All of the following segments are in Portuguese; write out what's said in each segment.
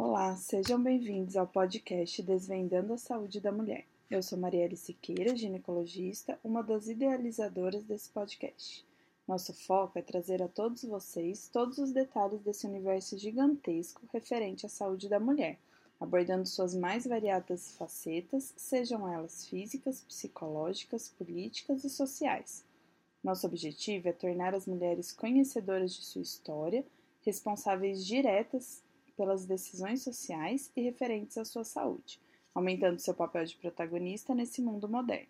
Olá, sejam bem-vindos ao podcast Desvendando a Saúde da Mulher. Eu sou Marielle Siqueira, ginecologista, uma das idealizadoras desse podcast. Nosso foco é trazer a todos vocês todos os detalhes desse universo gigantesco referente à saúde da mulher, abordando suas mais variadas facetas, sejam elas físicas, psicológicas, políticas e sociais. Nosso objetivo é tornar as mulheres conhecedoras de sua história, responsáveis diretas pelas decisões sociais e referentes à sua saúde, aumentando seu papel de protagonista nesse mundo moderno.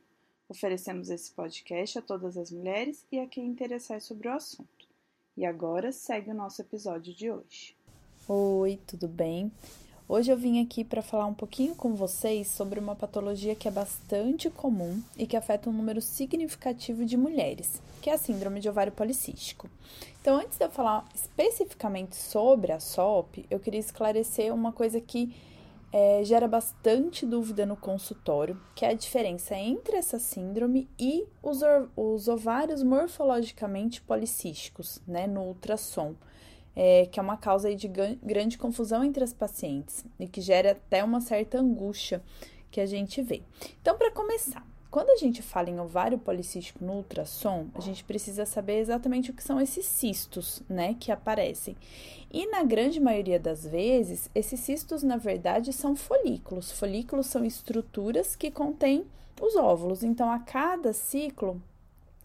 Oferecemos esse podcast a todas as mulheres e a quem interessar sobre o assunto. E agora segue o nosso episódio de hoje. Oi, tudo bem? Hoje eu vim aqui para falar um pouquinho com vocês sobre uma patologia que é bastante comum e que afeta um número significativo de mulheres, que é a síndrome de ovário policístico. Então, antes de eu falar especificamente sobre a SOP, eu queria esclarecer uma coisa que é, gera bastante dúvida no consultório, que é a diferença entre essa síndrome e os, os ovários morfologicamente policísticos, né, no ultrassom é, que é uma causa de grande confusão entre as pacientes e que gera até uma certa angústia que a gente vê. Então, para começar, quando a gente fala em ovário policístico no ultrassom, a gente precisa saber exatamente o que são esses cistos, né, que aparecem. E na grande maioria das vezes, esses cistos, na verdade, são folículos. Folículos são estruturas que contêm os óvulos. Então, a cada ciclo,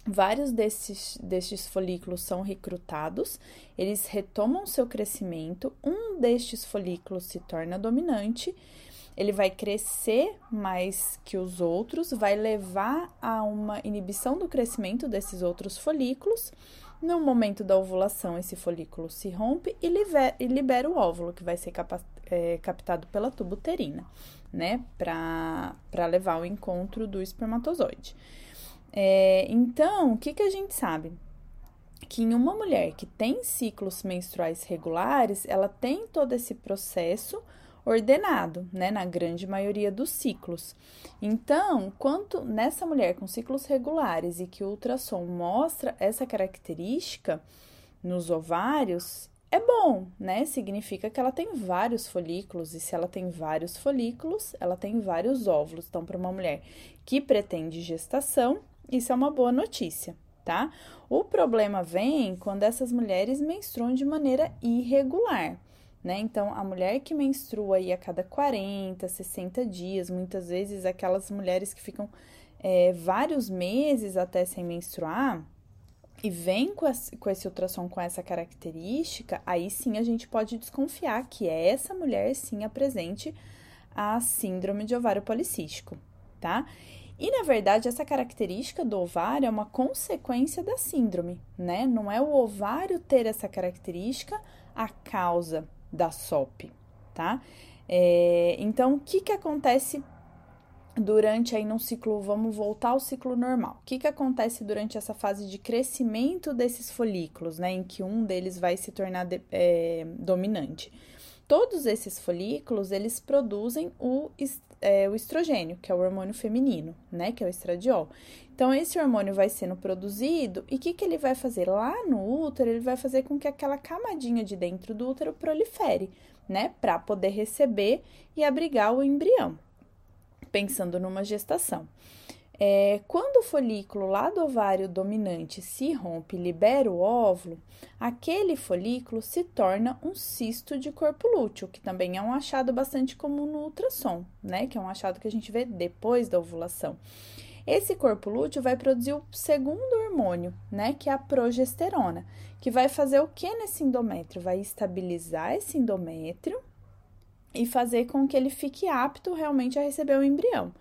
Vários desses, destes folículos são recrutados, eles retomam seu crescimento, um destes folículos se torna dominante, ele vai crescer mais que os outros, vai levar a uma inibição do crescimento desses outros folículos. No momento da ovulação, esse folículo se rompe e libera, e libera o óvulo, que vai ser capa, é, captado pela tuba uterina, né, para levar ao encontro do espermatozoide. É, então, o que, que a gente sabe? Que em uma mulher que tem ciclos menstruais regulares, ela tem todo esse processo ordenado, né, na grande maioria dos ciclos. Então, quanto nessa mulher com ciclos regulares e que o ultrassom mostra essa característica nos ovários, é bom, né? Significa que ela tem vários folículos, e se ela tem vários folículos, ela tem vários óvulos. Então, para uma mulher que pretende gestação, isso é uma boa notícia, tá? O problema vem quando essas mulheres menstruam de maneira irregular. Né? Então, a mulher que menstrua aí a cada 40, 60 dias, muitas vezes aquelas mulheres que ficam é, vários meses até sem menstruar, e vem com esse, com esse ultrassom com essa característica, aí sim a gente pode desconfiar que essa mulher sim apresente a síndrome de ovário policístico, tá? E na verdade, essa característica do ovário é uma consequência da síndrome, né? Não é o ovário ter essa característica a causa da SOP, tá? É, então, o que, que acontece durante aí num ciclo, vamos voltar ao ciclo normal. O que, que acontece durante essa fase de crescimento desses folículos, né? Em que um deles vai se tornar de, é, dominante. Todos esses folículos, eles produzem o, é, o estrogênio, que é o hormônio feminino, né? Que é o estradiol. Então, esse hormônio vai sendo produzido e o que, que ele vai fazer? Lá no útero, ele vai fazer com que aquela camadinha de dentro do útero prolifere, né? Para poder receber e abrigar o embrião, pensando numa gestação. É, quando o folículo lá do ovário dominante se rompe e libera o óvulo, aquele folículo se torna um cisto de corpo lúteo, que também é um achado bastante comum no ultrassom, né? Que é um achado que a gente vê depois da ovulação. Esse corpo lúteo vai produzir o segundo hormônio, né? Que é a progesterona, que vai fazer o que nesse endométrio? Vai estabilizar esse endométrio e fazer com que ele fique apto realmente a receber o embrião.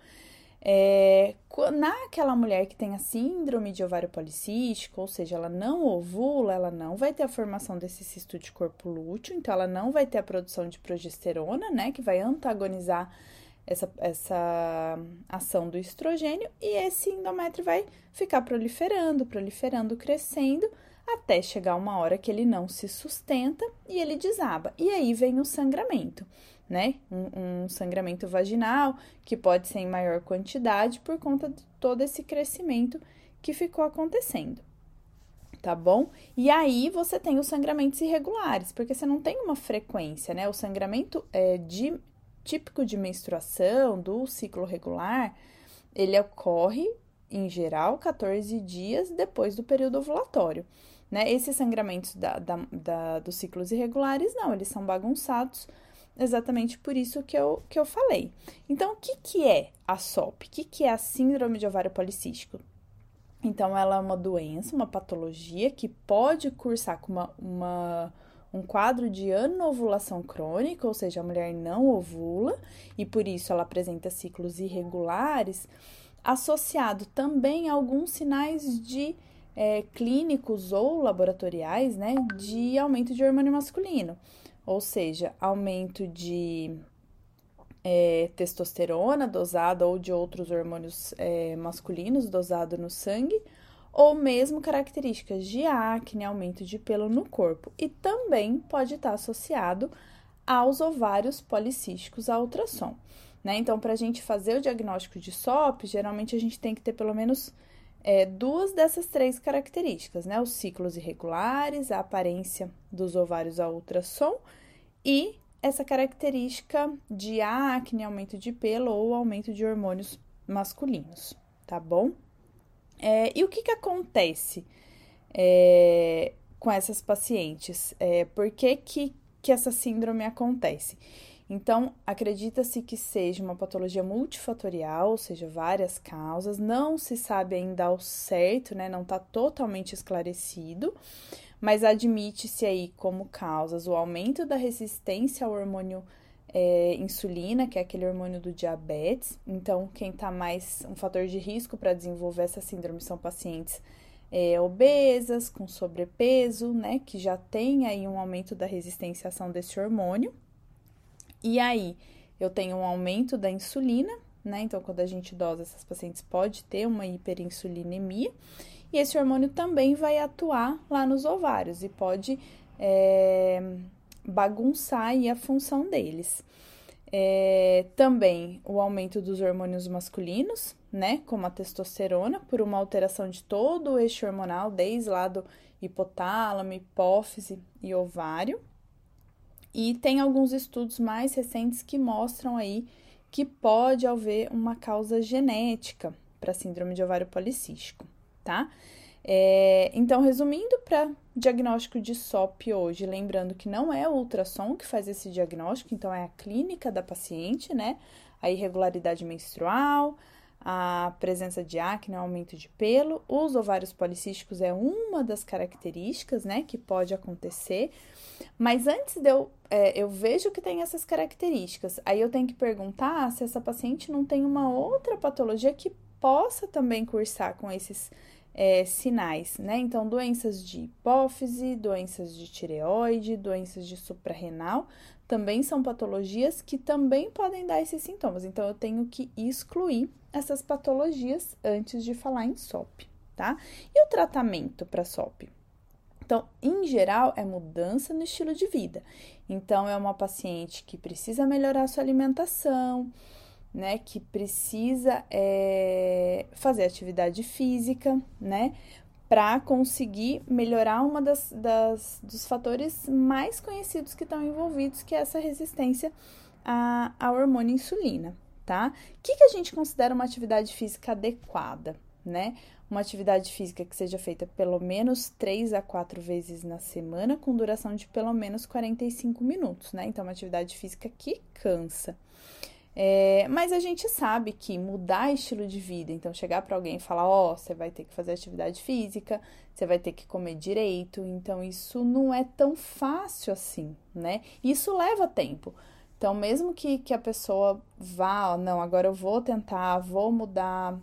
É, naquela mulher que tem a síndrome de ovário policístico, ou seja, ela não ovula, ela não vai ter a formação desse cisto de corpo lúteo, então ela não vai ter a produção de progesterona, né, que vai antagonizar essa, essa ação do estrogênio, e esse endométrio vai ficar proliferando, proliferando, crescendo, até chegar uma hora que ele não se sustenta e ele desaba. E aí vem o sangramento né? Um, um, sangramento vaginal que pode ser em maior quantidade por conta de todo esse crescimento que ficou acontecendo. tá bom? E aí você tem os sangramentos irregulares, porque você não tem uma frequência, né? O sangramento é de típico de menstruação, do ciclo regular, ele ocorre em geral 14 dias depois do período ovulatório. Né? Esses sangramentos da, da, da, dos ciclos irregulares, não, eles são bagunçados exatamente por isso que eu, que eu falei. Então, o que, que é a SOP? O que, que é a Síndrome de Ovário Policístico? Então, ela é uma doença, uma patologia que pode cursar com uma, uma, um quadro de anovulação crônica, ou seja, a mulher não ovula e por isso ela apresenta ciclos irregulares, associado também a alguns sinais de é, clínicos ou laboratoriais, né, de aumento de hormônio masculino, ou seja, aumento de é, testosterona dosada ou de outros hormônios é, masculinos dosado no sangue, ou mesmo características de acne, aumento de pelo no corpo, e também pode estar associado aos ovários policísticos a ultrassom. Né? Então, para a gente fazer o diagnóstico de SOP, geralmente a gente tem que ter pelo menos é, duas dessas três características, né? Os ciclos irregulares, a aparência dos ovários a ultrassom e essa característica de acne, aumento de pelo ou aumento de hormônios masculinos, tá bom? É, e o que, que acontece é, com essas pacientes? É, por que, que, que essa síndrome acontece? Então, acredita-se que seja uma patologia multifatorial, ou seja, várias causas, não se sabe ainda ao certo, né? Não está totalmente esclarecido, mas admite-se aí como causas o aumento da resistência ao hormônio é, insulina, que é aquele hormônio do diabetes. Então, quem está mais um fator de risco para desenvolver essa síndrome são pacientes é, obesas, com sobrepeso, né, que já tem aí um aumento da resistência à ação desse hormônio. E aí, eu tenho um aumento da insulina, né? Então, quando a gente dosa essas pacientes, pode ter uma hiperinsulinemia. E esse hormônio também vai atuar lá nos ovários e pode é, bagunçar a função deles. É, também o aumento dos hormônios masculinos, né, como a testosterona, por uma alteração de todo o eixo hormonal, desde lá do hipotálamo, hipófise e ovário. E tem alguns estudos mais recentes que mostram aí que pode haver uma causa genética para síndrome de ovário policístico, tá? É, então, resumindo para diagnóstico de SOP hoje, lembrando que não é o ultrassom que faz esse diagnóstico, então é a clínica da paciente, né? A irregularidade menstrual, a presença de acne, aumento de pelo, os ovários policísticos é uma das características, né, que pode acontecer. Mas antes de eu, é, eu vejo que tem essas características, aí eu tenho que perguntar se essa paciente não tem uma outra patologia que possa também cursar com esses é, sinais, né? Então, doenças de hipófise, doenças de tireoide, doenças de suprarrenal, também são patologias que também podem dar esses sintomas. Então, eu tenho que excluir essas patologias antes de falar em SOP, tá? E o tratamento para SOP? Então, em geral, é mudança no estilo de vida. Então, é uma paciente que precisa melhorar sua alimentação, né, que precisa é, fazer atividade física, né, para conseguir melhorar uma das, das, dos fatores mais conhecidos que estão envolvidos, que é essa resistência a, a hormônio insulina, tá? O que, que a gente considera uma atividade física adequada, né? Uma atividade física que seja feita pelo menos 3 a 4 vezes na semana, com duração de pelo menos 45 minutos, né? Então, uma atividade física que cansa. É, mas a gente sabe que mudar estilo de vida, então chegar para alguém e falar: Ó, oh, você vai ter que fazer atividade física, você vai ter que comer direito, então isso não é tão fácil assim, né? Isso leva tempo. Então, mesmo que, que a pessoa vá, não, agora eu vou tentar, vou mudar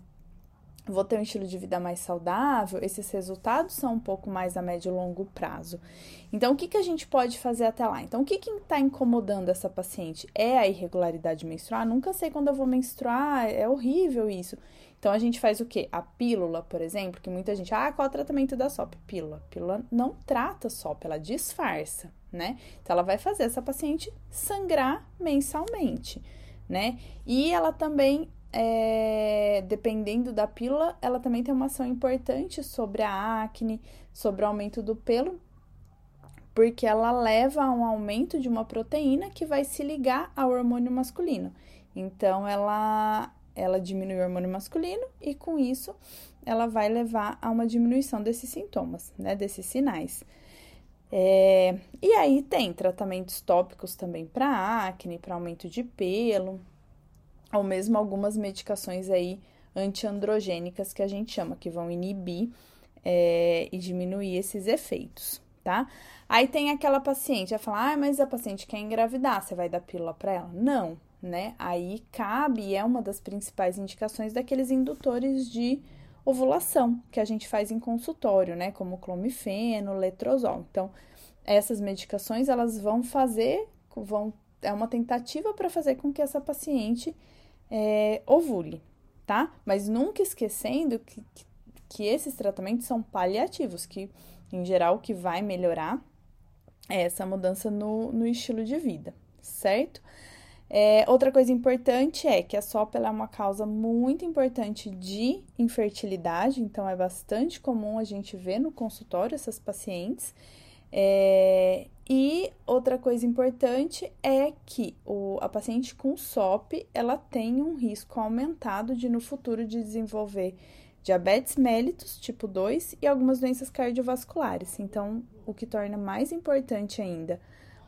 vou ter um estilo de vida mais saudável, esses resultados são um pouco mais a médio e longo prazo. Então, o que, que a gente pode fazer até lá? Então, o que está incomodando essa paciente? É a irregularidade menstrual? Nunca sei quando eu vou menstruar, é horrível isso. Então, a gente faz o quê? A pílula, por exemplo, que muita gente, ah, qual é o tratamento da SOP? Pílula. Pílula não trata SOP, ela disfarça, né? Então, ela vai fazer essa paciente sangrar mensalmente, né? E ela também é, dependendo da pílula, ela também tem uma ação importante sobre a acne, sobre o aumento do pelo, porque ela leva a um aumento de uma proteína que vai se ligar ao hormônio masculino. Então, ela, ela diminui o hormônio masculino e, com isso, ela vai levar a uma diminuição desses sintomas, né, desses sinais. É, e aí tem tratamentos tópicos também para acne, para aumento de pelo, ou mesmo algumas medicações aí antiandrogênicas que a gente chama, que vão inibir é, e diminuir esses efeitos, tá? Aí tem aquela paciente, vai falar, ah, mas a paciente quer engravidar, você vai dar pílula para ela? Não, né? Aí cabe, é uma das principais indicações daqueles indutores de ovulação que a gente faz em consultório, né? Como clomifeno, letrozol. Então, essas medicações elas vão fazer, vão é uma tentativa para fazer com que essa paciente é, ovule, tá? Mas nunca esquecendo que, que esses tratamentos são paliativos, que em geral o que vai melhorar é essa mudança no, no estilo de vida, certo? É, outra coisa importante é que a SOP é uma causa muito importante de infertilidade, então é bastante comum a gente ver no consultório essas pacientes. É, e outra coisa importante é que o, a paciente com SOP ela tem um risco aumentado de no futuro de desenvolver diabetes mellitus tipo 2 e algumas doenças cardiovasculares. Então, o que torna mais importante ainda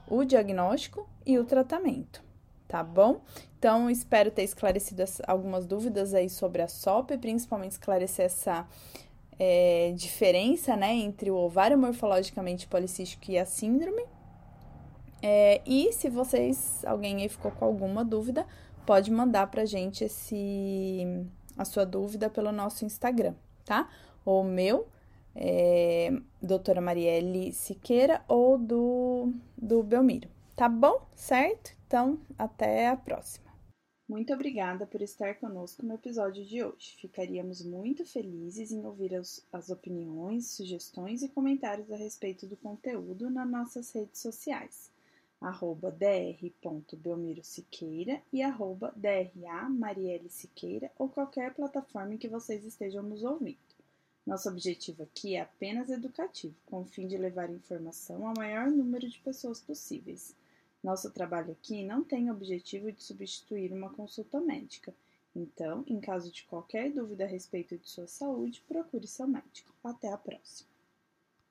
o diagnóstico e o tratamento, tá bom? Então, espero ter esclarecido algumas dúvidas aí sobre a SOP, principalmente esclarecer essa é, diferença né, entre o ovário morfologicamente policístico e a síndrome. É, e se vocês, alguém aí ficou com alguma dúvida, pode mandar pra gente esse, a sua dúvida pelo nosso Instagram, tá? Ou meu, é, doutora Marielle Siqueira, ou do, do Belmiro, tá bom? Certo? Então, até a próxima. Muito obrigada por estar conosco no episódio de hoje. Ficaríamos muito felizes em ouvir as, as, opiniões, sugestões e comentários a respeito do conteúdo nas nossas redes sociais, arroba dr.belmirosiqueira e arroba DRA ou qualquer plataforma em que vocês estejam nos ouvindo. Nosso objetivo aqui é apenas educativo, com o fim de levar informação ao maior número de pessoas possíveis. Nosso trabalho aqui não tem objetivo de substituir uma consulta médica. Então, em caso de qualquer dúvida a respeito de sua saúde, procure seu médico. Até a próxima!